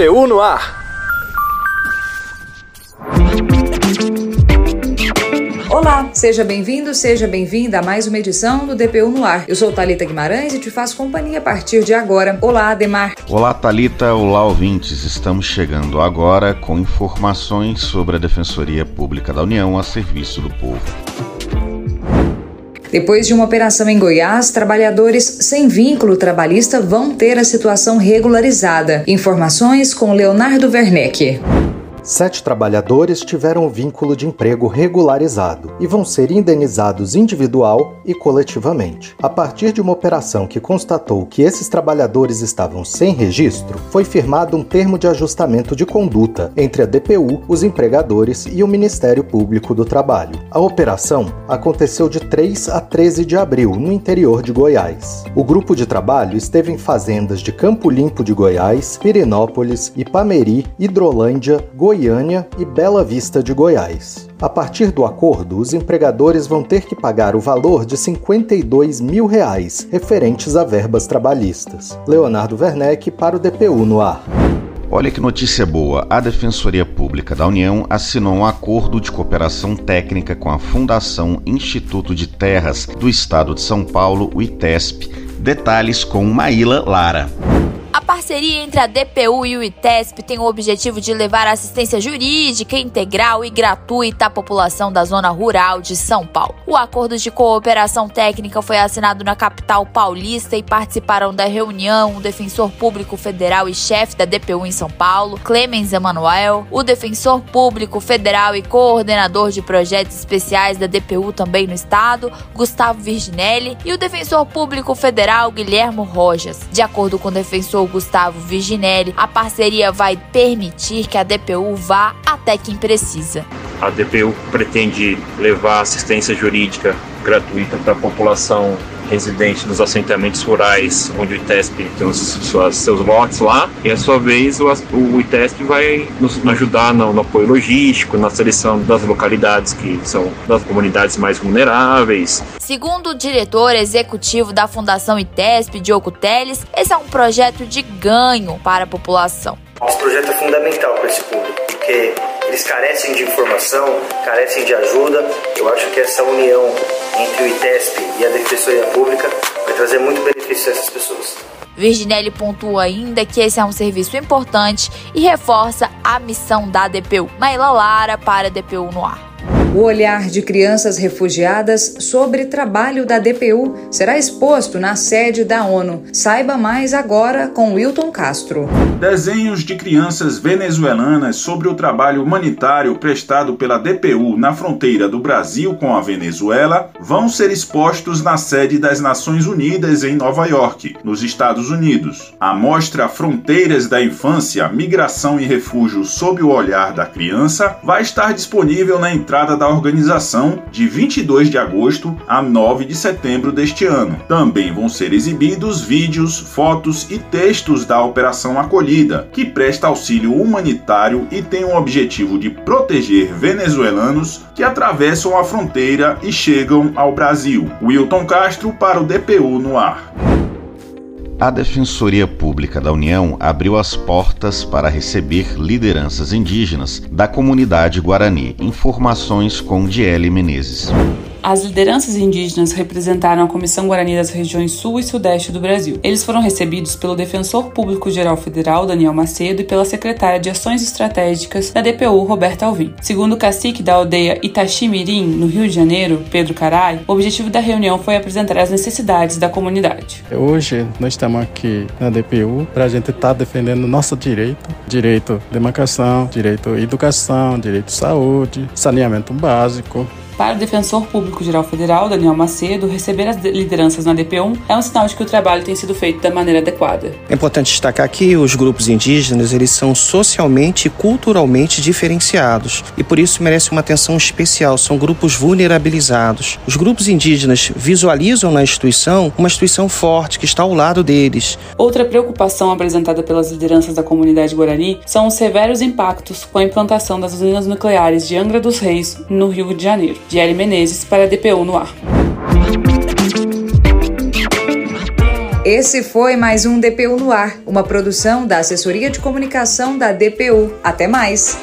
DPU no ar. Olá, seja bem-vindo, seja bem-vinda a mais uma edição do DPU no ar. Eu sou Talita Guimarães e te faço companhia a partir de agora. Olá, Ademar. Olá, Talita. Olá, ouvintes. Estamos chegando agora com informações sobre a Defensoria Pública da União a serviço do povo. Depois de uma operação em Goiás, trabalhadores sem vínculo trabalhista vão ter a situação regularizada. Informações com Leonardo Werneck. Sete trabalhadores tiveram o vínculo de emprego regularizado e vão ser indenizados individual e coletivamente. A partir de uma operação que constatou que esses trabalhadores estavam sem registro, foi firmado um termo de ajustamento de conduta entre a DPU, os empregadores e o Ministério Público do Trabalho. A operação aconteceu de 3 a 13 de abril, no interior de Goiás. O grupo de trabalho esteve em fazendas de Campo Limpo de Goiás, Pirinópolis, Ipameri, Hidrolândia, Goiás Goiânia e Bela Vista de Goiás. A partir do acordo, os empregadores vão ter que pagar o valor de 52 mil reais referentes a verbas trabalhistas. Leonardo Werneck para o DPU no ar. Olha que notícia boa! A Defensoria Pública da União assinou um acordo de cooperação técnica com a Fundação Instituto de Terras do Estado de São Paulo, o ITESP. Detalhes com Maíla Lara. Parceria entre a DPU e o ITESP tem o objetivo de levar assistência jurídica integral e gratuita à população da zona rural de São Paulo. O acordo de cooperação técnica foi assinado na capital paulista e participaram da reunião o defensor público federal e chefe da DPU em São Paulo, Clemens Emanuel, o defensor público federal e coordenador de projetos especiais da DPU também no estado, Gustavo Virginelli, e o defensor público federal Guilhermo Rojas. De acordo com o defensor professor Gustavo Virginelli, a parceria vai permitir que a DPU vá até quem precisa. A DPU pretende levar assistência jurídica gratuita para a população residente nos assentamentos rurais, onde o ITESP tem os suas, seus lotes lá, e a sua vez o, o ITESP vai nos ajudar no, no, apoio logístico, na seleção das localidades que são das comunidades mais vulneráveis. Segundo o diretor executivo da Fundação ITESP, Diogo Teles, esse é um projeto de ganho para a população. Esse projeto é fundamental para esse público, porque eles carecem de informação, carecem de ajuda. Eu acho que essa união entre o ITESP e a Defensoria Pública vai trazer muito benefício a essas pessoas. Virginelli pontua ainda que esse é um serviço importante e reforça a missão da DPU. Maíla Lara para a DPU no ar. O olhar de crianças refugiadas sobre trabalho da DPU será exposto na sede da ONU. Saiba mais agora com Wilton Castro. Desenhos de crianças venezuelanas sobre o trabalho humanitário prestado pela DPU na fronteira do Brasil com a Venezuela vão ser expostos na sede das Nações Unidas em Nova York, nos Estados Unidos. A mostra Fronteiras da Infância, Migração e Refúgio sob o olhar da criança vai estar disponível na entrada da organização de 22 de agosto a 9 de setembro deste ano. Também vão ser exibidos vídeos, fotos e textos da Operação Acolhida, que presta auxílio humanitário e tem o objetivo de proteger venezuelanos que atravessam a fronteira e chegam ao Brasil. Wilton Castro para o DPU no ar. A Defensoria Pública da União abriu as portas para receber lideranças indígenas da comunidade Guarani. Informações com Diele Menezes. As lideranças indígenas representaram a Comissão Guarani das regiões Sul e Sudeste do Brasil. Eles foram recebidos pelo Defensor Público Geral Federal, Daniel Macedo, e pela secretária de Ações Estratégicas da DPU, Roberta Alvim. Segundo o cacique da aldeia Itaximirim, no Rio de Janeiro, Pedro Carai, o objetivo da reunião foi apresentar as necessidades da comunidade. Hoje nós estamos aqui na DPU para a gente estar tá defendendo nosso direito, direito de demarcação, direito à educação, direito à saúde, saneamento básico, para o Defensor Público Geral Federal, Daniel Macedo, receber as lideranças na DP1 é um sinal de que o trabalho tem sido feito da maneira adequada. É importante destacar que os grupos indígenas eles são socialmente e culturalmente diferenciados e por isso merecem uma atenção especial. São grupos vulnerabilizados. Os grupos indígenas visualizam na instituição uma instituição forte que está ao lado deles. Outra preocupação apresentada pelas lideranças da comunidade guarani são os severos impactos com a implantação das usinas nucleares de Angra dos Reis, no Rio de Janeiro. Diário Menezes para a DPU no ar. Esse foi mais um DPU no ar, uma produção da Assessoria de Comunicação da DPU. Até mais!